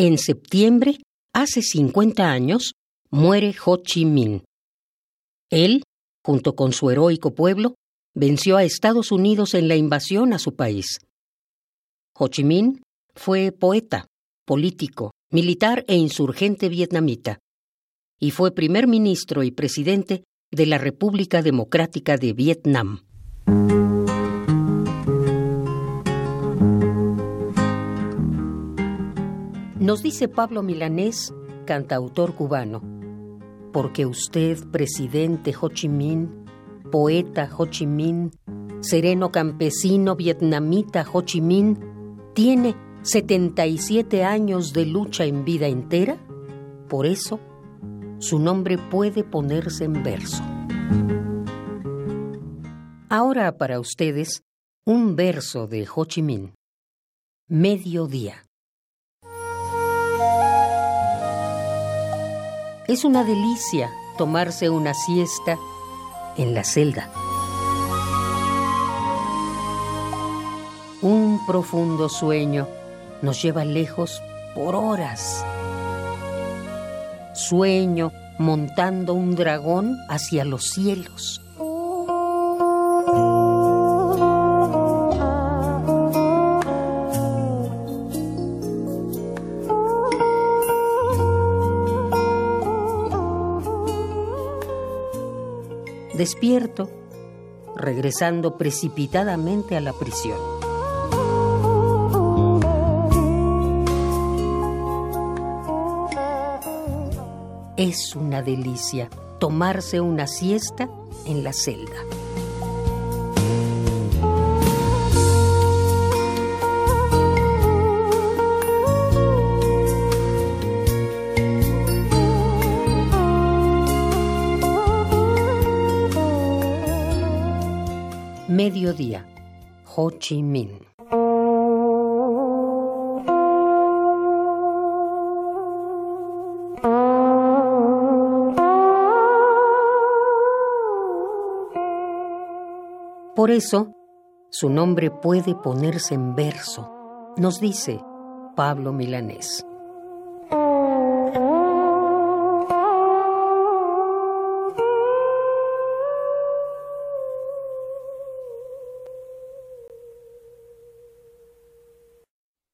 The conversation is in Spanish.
En septiembre, hace 50 años, muere Ho Chi Minh. Él, junto con su heroico pueblo, venció a Estados Unidos en la invasión a su país. Ho Chi Minh fue poeta, político, militar e insurgente vietnamita, y fue primer ministro y presidente de la República Democrática de Vietnam. Nos dice Pablo Milanés, cantautor cubano, porque usted, presidente Ho Chi Minh, poeta Ho Chi Minh, sereno campesino vietnamita Ho Chi Minh, tiene 77 años de lucha en vida entera, por eso su nombre puede ponerse en verso. Ahora para ustedes, un verso de Ho Chi Minh. Mediodía. Es una delicia tomarse una siesta en la celda. Un profundo sueño nos lleva lejos por horas. Sueño montando un dragón hacia los cielos. Despierto, regresando precipitadamente a la prisión. Es una delicia tomarse una siesta en la celda. Mediodía, Ho Chi Minh. Por eso, su nombre puede ponerse en verso, nos dice Pablo Milanés.